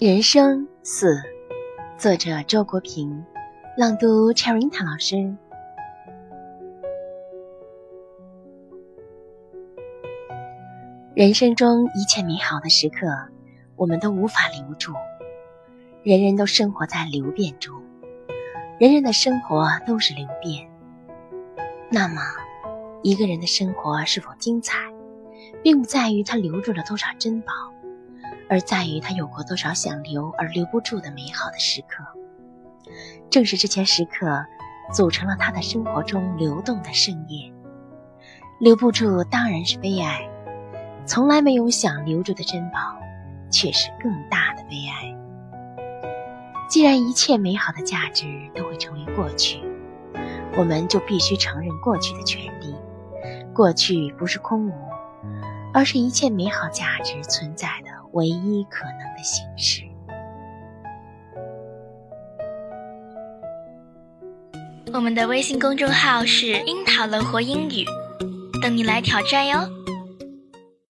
人生四，作者周国平，朗读 Cherinta 老师。人生中一切美好的时刻，我们都无法留住。人人都生活在流变中，人人的生活都是流变。那么，一个人的生活是否精彩，并不在于他留住了多少珍宝。而在于他有过多少想留而留不住的美好的时刻，正是这些时刻，组成了他的生活中流动的盛宴。留不住当然是悲哀，从来没有想留住的珍宝，却是更大的悲哀。既然一切美好的价值都会成为过去，我们就必须承认过去的权利。过去不是空无，而是一切美好价值存在的。唯一可能的形式。我们的微信公众号是“樱桃乐活英语”，等你来挑战哟。